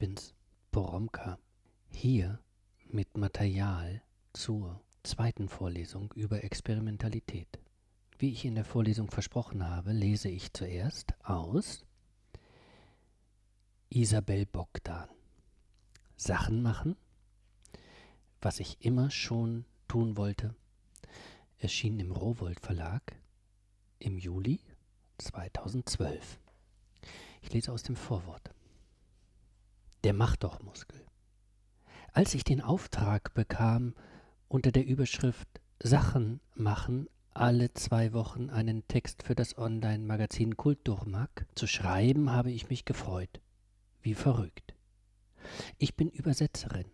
bin's, Poromka, hier mit Material zur zweiten Vorlesung über Experimentalität. Wie ich in der Vorlesung versprochen habe, lese ich zuerst aus Isabel Bogdan. Sachen machen, was ich immer schon tun wollte, erschien im Rowold Verlag im Juli 2012. Ich lese aus dem Vorwort. Der Mach-doch-Muskel. Als ich den Auftrag bekam, unter der Überschrift Sachen machen alle zwei Wochen einen Text für das Online-Magazin Kulturmag zu schreiben, habe ich mich gefreut. Wie verrückt. Ich bin Übersetzerin.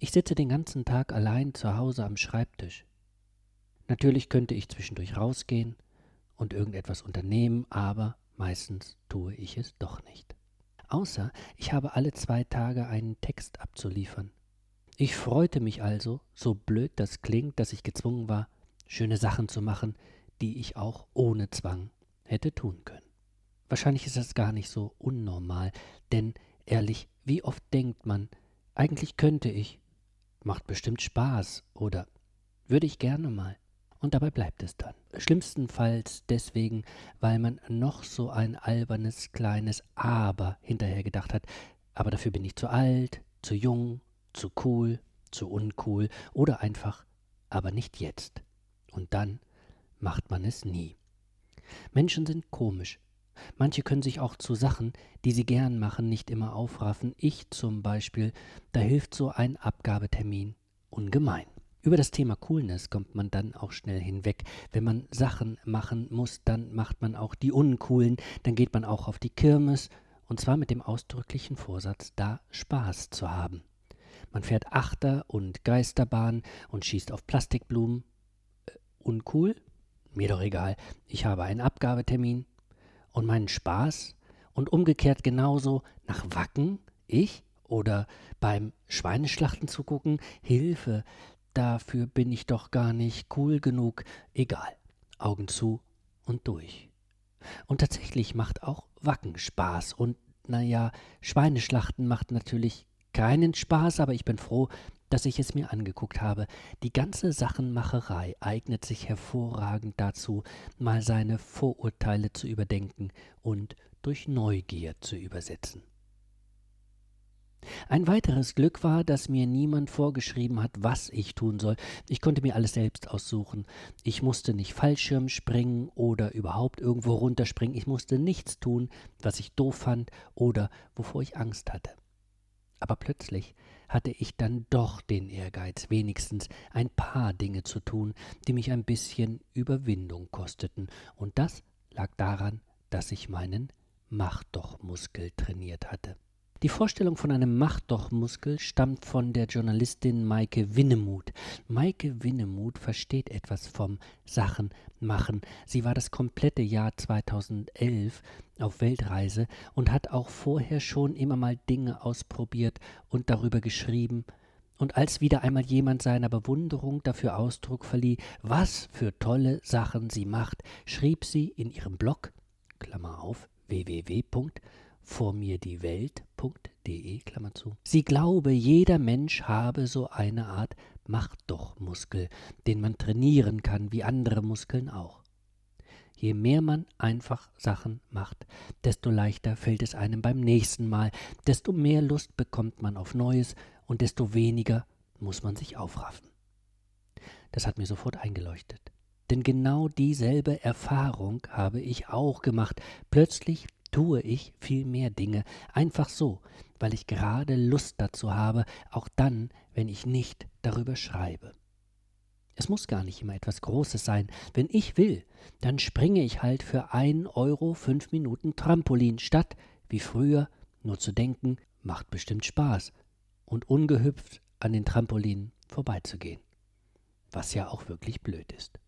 Ich sitze den ganzen Tag allein zu Hause am Schreibtisch. Natürlich könnte ich zwischendurch rausgehen und irgendetwas unternehmen, aber meistens tue ich es doch nicht. Außer ich habe alle zwei Tage einen Text abzuliefern. Ich freute mich also, so blöd das klingt, dass ich gezwungen war, schöne Sachen zu machen, die ich auch ohne Zwang hätte tun können. Wahrscheinlich ist das gar nicht so unnormal, denn ehrlich, wie oft denkt man, eigentlich könnte ich, macht bestimmt Spaß oder würde ich gerne mal. Und dabei bleibt es dann. Schlimmstenfalls deswegen, weil man noch so ein albernes kleines Aber hinterher gedacht hat, aber dafür bin ich zu alt, zu jung, zu cool, zu uncool oder einfach, aber nicht jetzt. Und dann macht man es nie. Menschen sind komisch. Manche können sich auch zu Sachen, die sie gern machen, nicht immer aufraffen. Ich zum Beispiel, da hilft so ein Abgabetermin ungemein. Über das Thema Coolness kommt man dann auch schnell hinweg. Wenn man Sachen machen muss, dann macht man auch die uncoolen, dann geht man auch auf die Kirmes, und zwar mit dem ausdrücklichen Vorsatz, da Spaß zu haben. Man fährt Achter und Geisterbahn und schießt auf Plastikblumen. Äh, uncool? Mir doch egal. Ich habe einen Abgabetermin und meinen Spaß. Und umgekehrt genauso nach Wacken, ich, oder beim Schweineschlachten zu gucken, Hilfe, dafür bin ich doch gar nicht cool genug. Egal. Augen zu und durch. Und tatsächlich macht auch Wacken Spaß. Und naja, Schweineschlachten macht natürlich keinen Spaß, aber ich bin froh, dass ich es mir angeguckt habe. Die ganze Sachenmacherei eignet sich hervorragend dazu, mal seine Vorurteile zu überdenken und durch Neugier zu übersetzen. Ein weiteres Glück war, dass mir niemand vorgeschrieben hat, was ich tun soll. Ich konnte mir alles selbst aussuchen. Ich musste nicht Fallschirm springen oder überhaupt irgendwo runterspringen. Ich musste nichts tun, was ich doof fand oder wovor ich Angst hatte. Aber plötzlich hatte ich dann doch den Ehrgeiz, wenigstens ein paar Dinge zu tun, die mich ein bisschen Überwindung kosteten, und das lag daran, dass ich meinen Mach doch Muskel trainiert hatte. Die Vorstellung von einem Macht-doch-Muskel stammt von der Journalistin Maike Winnemuth. Maike Winnemuth versteht etwas vom Sachen machen. Sie war das komplette Jahr 2011 auf Weltreise und hat auch vorher schon immer mal Dinge ausprobiert und darüber geschrieben. Und als wieder einmal jemand seiner Bewunderung dafür Ausdruck verlieh, was für tolle Sachen sie macht, schrieb sie in ihrem Blog, Klammer auf, www vormirdiewelt.de, Klammer zu. Sie glaube, jeder Mensch habe so eine Art Macht-doch-Muskel, den man trainieren kann, wie andere Muskeln auch. Je mehr man einfach Sachen macht, desto leichter fällt es einem beim nächsten Mal, desto mehr Lust bekommt man auf Neues und desto weniger muss man sich aufraffen. Das hat mir sofort eingeleuchtet. Denn genau dieselbe Erfahrung habe ich auch gemacht. Plötzlich tue ich viel mehr Dinge, einfach so, weil ich gerade Lust dazu habe, auch dann, wenn ich nicht darüber schreibe. Es muss gar nicht immer etwas Großes sein. Wenn ich will, dann springe ich halt für ein Euro fünf Minuten Trampolin, statt, wie früher, nur zu denken, macht bestimmt Spaß, und ungehüpft an den Trampolinen vorbeizugehen. Was ja auch wirklich blöd ist.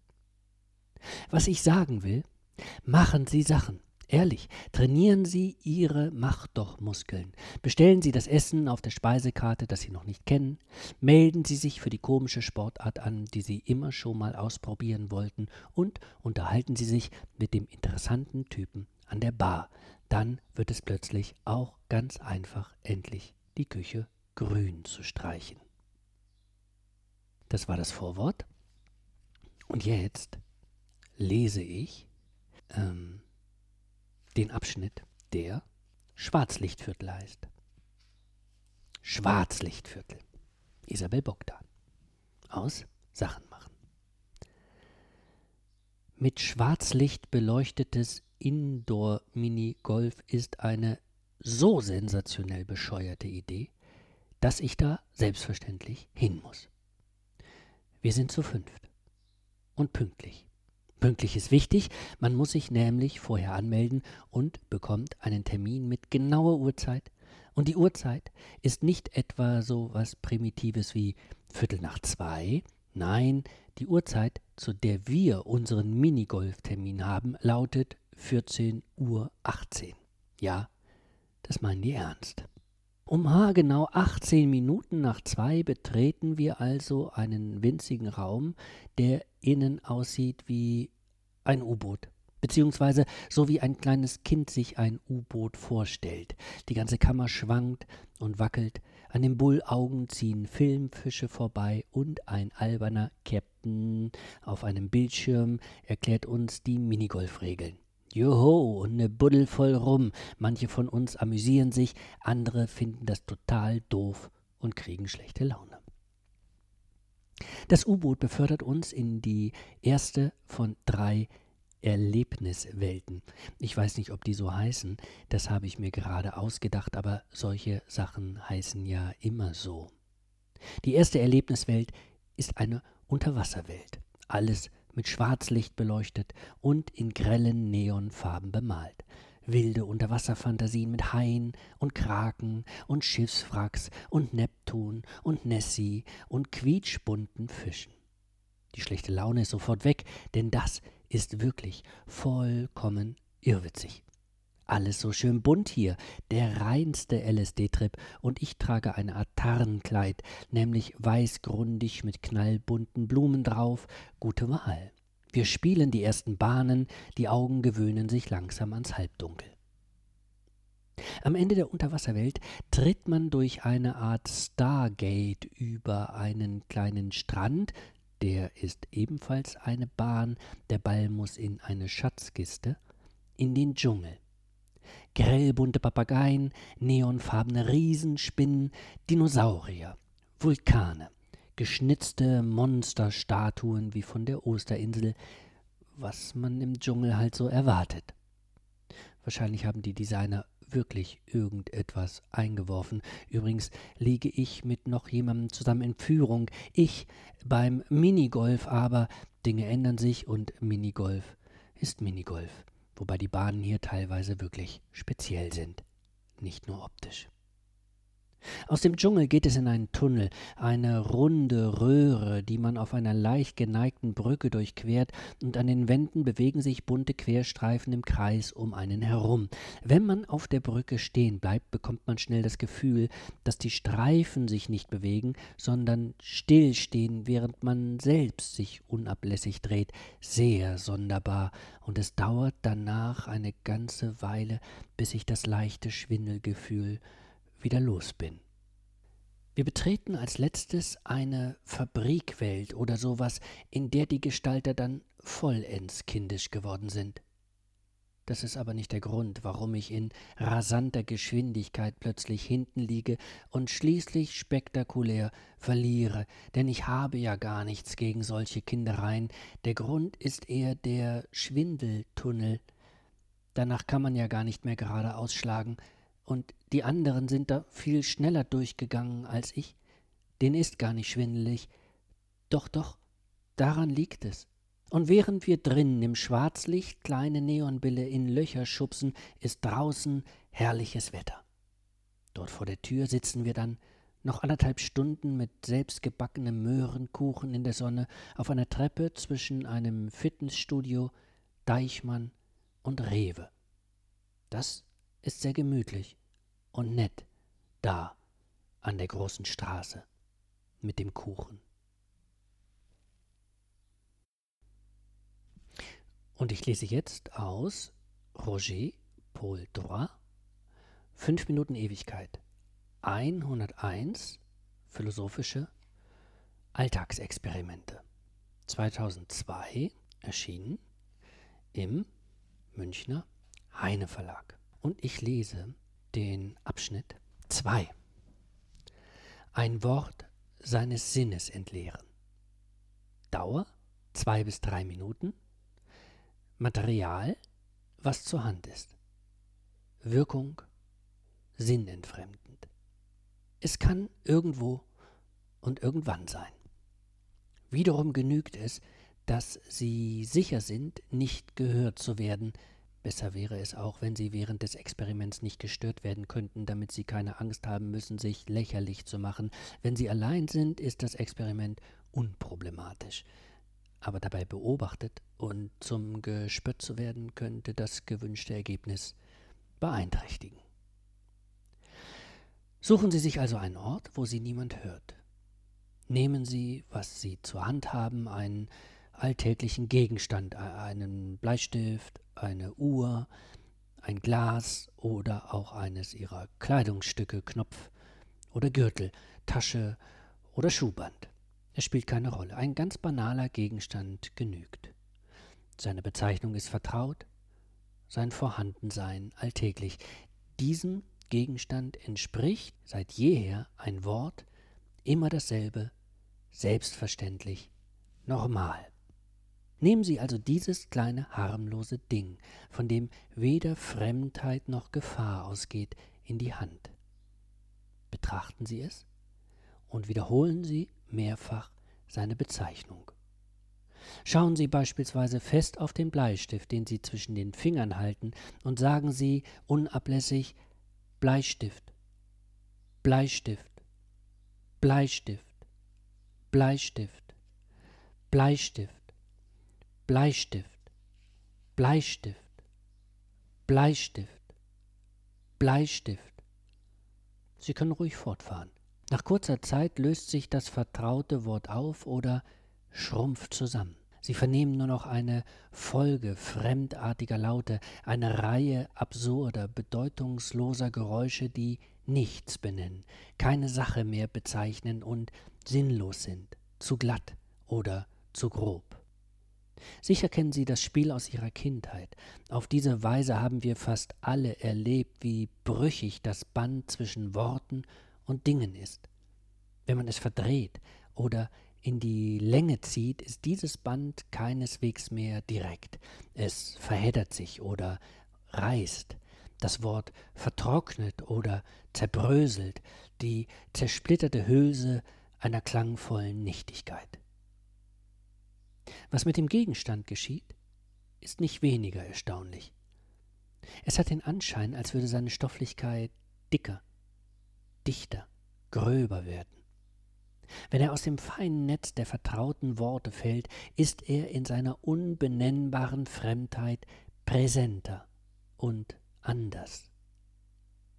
Was ich sagen will, machen Sie Sachen. Ehrlich, trainieren Sie Ihre Macht doch Muskeln. Bestellen Sie das Essen auf der Speisekarte, das Sie noch nicht kennen. Melden Sie sich für die komische Sportart an, die Sie immer schon mal ausprobieren wollten. Und unterhalten Sie sich mit dem interessanten Typen an der Bar. Dann wird es plötzlich auch ganz einfach endlich die Küche grün zu streichen. Das war das Vorwort. Und jetzt lese ich ähm, den Abschnitt, der Schwarzlichtviertel heißt. Schwarzlichtviertel. Isabel Bogdan. Aus Sachen machen. Mit Schwarzlicht beleuchtetes Indoor-Mini-Golf ist eine so sensationell bescheuerte Idee, dass ich da selbstverständlich hin muss. Wir sind zu fünft. Und pünktlich. Pünktlich ist wichtig, man muss sich nämlich vorher anmelden und bekommt einen Termin mit genauer Uhrzeit. Und die Uhrzeit ist nicht etwa so was Primitives wie Viertel nach zwei. Nein, die Uhrzeit, zu der wir unseren Minigolftermin haben, lautet 14.18 Uhr. Ja, das meinen die ernst. Um haargenau 18 Minuten nach zwei betreten wir also einen winzigen Raum, der innen aussieht wie ein U-Boot, beziehungsweise so wie ein kleines Kind sich ein U-Boot vorstellt. Die ganze Kammer schwankt und wackelt, an den Bullaugen ziehen Filmfische vorbei und ein alberner Captain auf einem Bildschirm erklärt uns die Minigolfregeln. Joho, und ne Buddel voll rum. Manche von uns amüsieren sich, andere finden das total doof und kriegen schlechte Laune. Das U-Boot befördert uns in die erste von drei Erlebniswelten. Ich weiß nicht, ob die so heißen, das habe ich mir gerade ausgedacht, aber solche Sachen heißen ja immer so. Die erste Erlebniswelt ist eine Unterwasserwelt. Alles mit Schwarzlicht beleuchtet und in grellen Neonfarben bemalt. Wilde Unterwasserfantasien mit Haien und Kraken und Schiffswracks und Neptun und Nessie und quietschbunten Fischen. Die schlechte Laune ist sofort weg, denn das ist wirklich vollkommen irrwitzig. Alles so schön bunt hier, der reinste LSD-Trip und ich trage ein Art Tarnkleid, nämlich weißgrundig mit knallbunten Blumen drauf, gute Wahl. Wir spielen die ersten Bahnen, die Augen gewöhnen sich langsam ans Halbdunkel. Am Ende der Unterwasserwelt tritt man durch eine Art Stargate über einen kleinen Strand, der ist ebenfalls eine Bahn, der Ball muss in eine Schatzkiste, in den Dschungel. Grellbunte Papageien, neonfarbene Riesenspinnen, Dinosaurier, Vulkane, geschnitzte Monsterstatuen wie von der Osterinsel, was man im Dschungel halt so erwartet. Wahrscheinlich haben die Designer wirklich irgendetwas eingeworfen. Übrigens liege ich mit noch jemandem zusammen in Führung. Ich beim Minigolf, aber Dinge ändern sich und Minigolf ist Minigolf wobei die Bahnen hier teilweise wirklich speziell sind, nicht nur optisch. Aus dem Dschungel geht es in einen Tunnel, eine runde Röhre, die man auf einer leicht geneigten Brücke durchquert, und an den Wänden bewegen sich bunte Querstreifen im Kreis um einen herum. Wenn man auf der Brücke stehen bleibt, bekommt man schnell das Gefühl, dass die Streifen sich nicht bewegen, sondern stillstehen, während man selbst sich unablässig dreht. Sehr sonderbar, und es dauert danach eine ganze Weile, bis sich das leichte Schwindelgefühl wieder los bin. Wir betreten als letztes eine Fabrikwelt oder sowas, in der die Gestalter dann vollends kindisch geworden sind. Das ist aber nicht der Grund, warum ich in rasanter Geschwindigkeit plötzlich hinten liege und schließlich spektakulär verliere, denn ich habe ja gar nichts gegen solche Kindereien. Der Grund ist eher der Schwindeltunnel. Danach kann man ja gar nicht mehr gerade ausschlagen, und die anderen sind da viel schneller durchgegangen als ich. Den ist gar nicht schwindelig. Doch, doch, daran liegt es. Und während wir drinnen im Schwarzlicht kleine Neonbille in Löcher schubsen, ist draußen herrliches Wetter. Dort vor der Tür sitzen wir dann, noch anderthalb Stunden mit selbstgebackenem Möhrenkuchen in der Sonne, auf einer Treppe zwischen einem Fitnessstudio, Deichmann und Rewe. Das ist sehr gemütlich und nett da an der großen Straße mit dem Kuchen. Und ich lese jetzt aus Roger Paul Droit Fünf Minuten Ewigkeit. 101 philosophische Alltagsexperimente. 2002 erschienen im Münchner Heine Verlag. Und ich lese den Abschnitt 2. Ein Wort seines Sinnes entleeren. Dauer zwei bis drei Minuten. Material, was zur Hand ist. Wirkung sinnentfremdend. Es kann irgendwo und irgendwann sein. Wiederum genügt es, dass sie sicher sind, nicht gehört zu werden. Besser wäre es auch, wenn sie während des Experiments nicht gestört werden könnten, damit sie keine Angst haben müssen, sich lächerlich zu machen. Wenn sie allein sind, ist das Experiment unproblematisch. Aber dabei beobachtet und zum Gespött zu werden, könnte das gewünschte Ergebnis beeinträchtigen. Suchen Sie sich also einen Ort, wo Sie niemand hört. Nehmen Sie, was Sie zur Hand haben, einen alltäglichen Gegenstand, einen Bleistift, eine Uhr, ein Glas oder auch eines Ihrer Kleidungsstücke, Knopf oder Gürtel, Tasche oder Schuhband. Es spielt keine Rolle. Ein ganz banaler Gegenstand genügt. Seine Bezeichnung ist vertraut, sein Vorhandensein alltäglich. Diesem Gegenstand entspricht seit jeher ein Wort, immer dasselbe, selbstverständlich, normal. Nehmen Sie also dieses kleine harmlose Ding, von dem weder Fremdheit noch Gefahr ausgeht, in die Hand. Betrachten Sie es und wiederholen Sie mehrfach seine Bezeichnung. Schauen Sie beispielsweise fest auf den Bleistift, den Sie zwischen den Fingern halten, und sagen Sie unablässig Bleistift, Bleistift, Bleistift, Bleistift, Bleistift, Bleistift, Bleistift, Bleistift, Bleistift. Sie können ruhig fortfahren. Nach kurzer Zeit löst sich das vertraute Wort auf oder schrumpft zusammen. Sie vernehmen nur noch eine Folge fremdartiger Laute, eine Reihe absurder, bedeutungsloser Geräusche, die nichts benennen, keine Sache mehr bezeichnen und sinnlos sind, zu glatt oder zu grob. Sicher kennen Sie das Spiel aus Ihrer Kindheit. Auf diese Weise haben wir fast alle erlebt, wie brüchig das Band zwischen Worten und Dingen ist. Wenn man es verdreht oder in die Länge zieht, ist dieses Band keineswegs mehr direkt. Es verheddert sich oder reißt. Das Wort vertrocknet oder zerbröselt, die zersplitterte Hülse einer klangvollen Nichtigkeit. Was mit dem Gegenstand geschieht, ist nicht weniger erstaunlich. Es hat den Anschein, als würde seine Stofflichkeit dicker, dichter, gröber werden. Wenn er aus dem feinen Netz der vertrauten Worte fällt, ist er in seiner unbenennbaren Fremdheit präsenter und anders.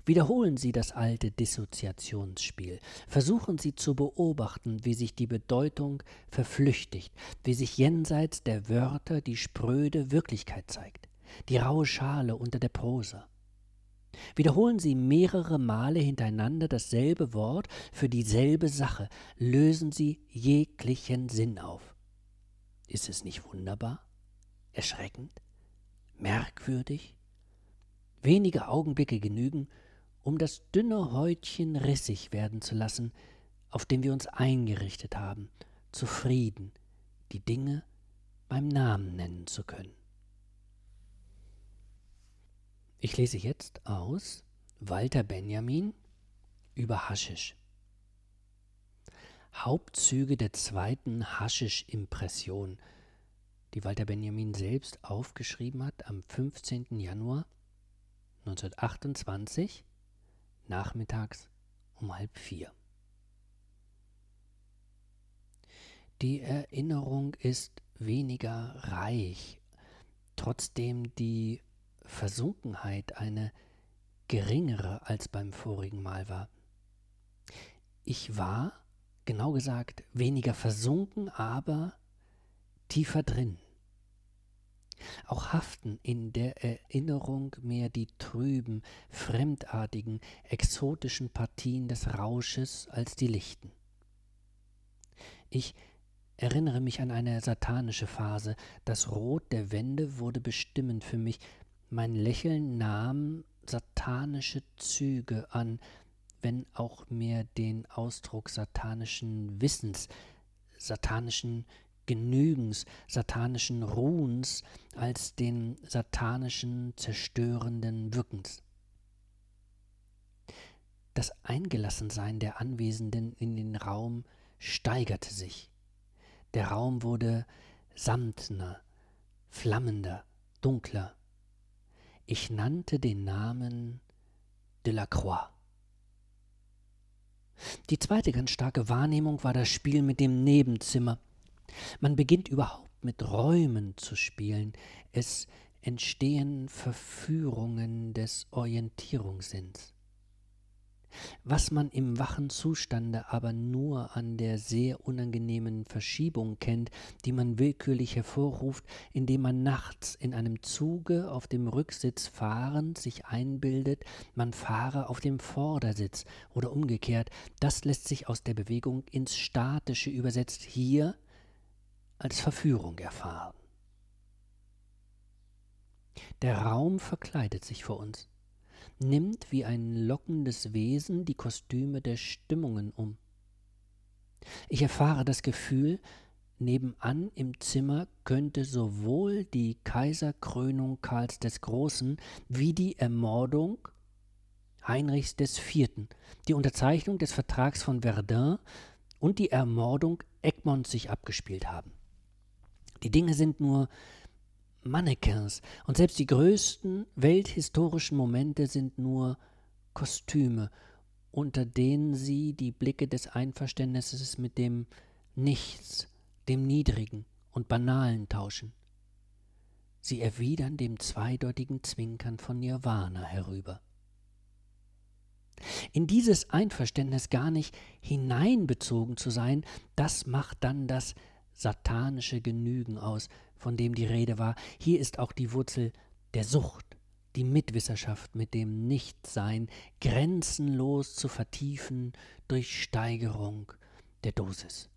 Wiederholen Sie das alte Dissoziationsspiel. Versuchen Sie zu beobachten, wie sich die Bedeutung verflüchtigt, wie sich jenseits der Wörter die spröde Wirklichkeit zeigt, die raue Schale unter der Prosa. Wiederholen Sie mehrere Male hintereinander dasselbe Wort für dieselbe Sache, lösen Sie jeglichen Sinn auf. Ist es nicht wunderbar? Erschreckend? Merkwürdig? Wenige Augenblicke genügen, um das dünne Häutchen rissig werden zu lassen, auf dem wir uns eingerichtet haben, zufrieden, die Dinge beim Namen nennen zu können. Ich lese jetzt aus Walter Benjamin über Haschisch. Hauptzüge der zweiten Haschisch-Impression, die Walter Benjamin selbst aufgeschrieben hat am 15. Januar 1928, nachmittags um halb vier. Die Erinnerung ist weniger reich, trotzdem die Versunkenheit eine geringere als beim vorigen Mal war. Ich war, genau gesagt, weniger versunken, aber tiefer drin. Auch haften in der Erinnerung mehr die trüben, fremdartigen, exotischen Partien des Rausches als die lichten. Ich erinnere mich an eine satanische Phase. Das Rot der Wände wurde bestimmend für mich. Mein Lächeln nahm satanische Züge an, wenn auch mehr den Ausdruck satanischen Wissens, satanischen Genügens, satanischen Ruhens als den satanischen zerstörenden Wirkens. Das Eingelassensein der Anwesenden in den Raum steigerte sich. Der Raum wurde samtner, flammender, dunkler. Ich nannte den Namen de la Croix. Die zweite ganz starke Wahrnehmung war das Spiel mit dem Nebenzimmer. Man beginnt überhaupt mit Räumen zu spielen. Es entstehen Verführungen des Orientierungssinns. Was man im wachen Zustande aber nur an der sehr unangenehmen Verschiebung kennt, die man willkürlich hervorruft, indem man nachts in einem Zuge auf dem Rücksitz fahrend sich einbildet, man fahre auf dem Vordersitz oder umgekehrt, das lässt sich aus der Bewegung ins Statische übersetzt hier als Verführung erfahren. Der Raum verkleidet sich vor uns nimmt wie ein lockendes Wesen die Kostüme der Stimmungen um. Ich erfahre das Gefühl, nebenan im Zimmer könnte sowohl die Kaiserkrönung Karls des Großen wie die Ermordung Heinrichs IV., die Unterzeichnung des Vertrags von Verdun und die Ermordung Egmonts sich abgespielt haben. Die Dinge sind nur Mannequins. Und selbst die größten welthistorischen Momente sind nur Kostüme, unter denen sie die Blicke des Einverständnisses mit dem Nichts, dem Niedrigen und Banalen tauschen. Sie erwidern dem zweideutigen Zwinkern von Nirvana herüber. In dieses Einverständnis gar nicht hineinbezogen zu sein, das macht dann das satanische Genügen aus, von dem die Rede war. Hier ist auch die Wurzel der Sucht, die Mitwisserschaft mit dem Nichtsein grenzenlos zu vertiefen durch Steigerung der Dosis.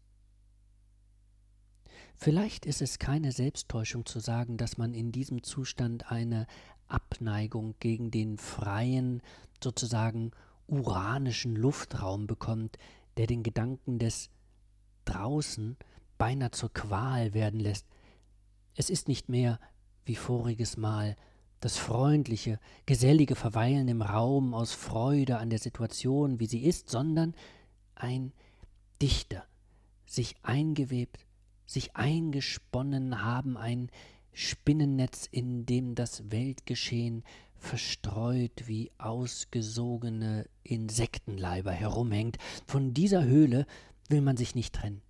Vielleicht ist es keine Selbsttäuschung zu sagen, dass man in diesem Zustand eine Abneigung gegen den freien, sozusagen uranischen Luftraum bekommt, der den Gedanken des draußen beinahe zur Qual werden lässt. Es ist nicht mehr, wie voriges Mal, das freundliche, gesellige Verweilen im Raum aus Freude an der Situation, wie sie ist, sondern ein dichter, sich eingewebt, sich eingesponnen haben, ein Spinnennetz, in dem das Weltgeschehen verstreut wie ausgesogene Insektenleiber herumhängt. Von dieser Höhle will man sich nicht trennen.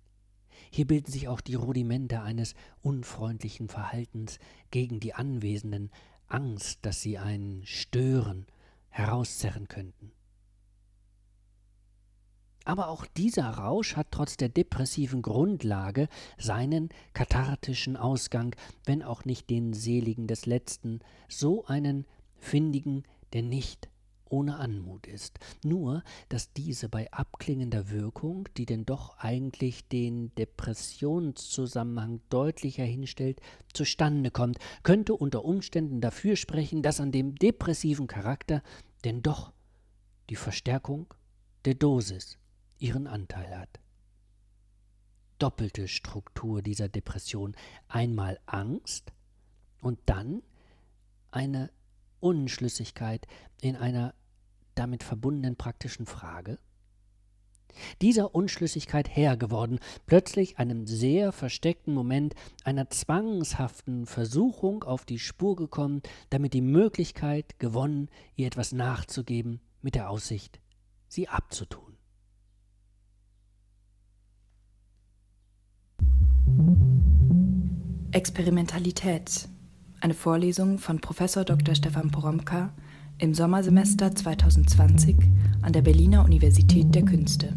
Hier bilden sich auch die Rudimente eines unfreundlichen Verhaltens gegen die Anwesenden, Angst, dass sie einen stören, herauszerren könnten. Aber auch dieser Rausch hat trotz der depressiven Grundlage seinen kathartischen Ausgang, wenn auch nicht den seligen des letzten, so einen findigen, der nicht ohne Anmut ist, nur dass diese bei abklingender Wirkung, die denn doch eigentlich den Depressionszusammenhang deutlicher hinstellt, zustande kommt, könnte unter Umständen dafür sprechen, dass an dem depressiven Charakter denn doch die Verstärkung der Dosis ihren Anteil hat. Doppelte Struktur dieser Depression, einmal Angst und dann eine Unschlüssigkeit in einer damit verbundenen praktischen Frage? Dieser Unschlüssigkeit Herr geworden, plötzlich einem sehr versteckten Moment einer zwangshaften Versuchung auf die Spur gekommen, damit die Möglichkeit gewonnen, ihr etwas nachzugeben, mit der Aussicht, sie abzutun. Experimentalität eine Vorlesung von Prof. Dr. Stefan Poromka im Sommersemester 2020 an der Berliner Universität der Künste.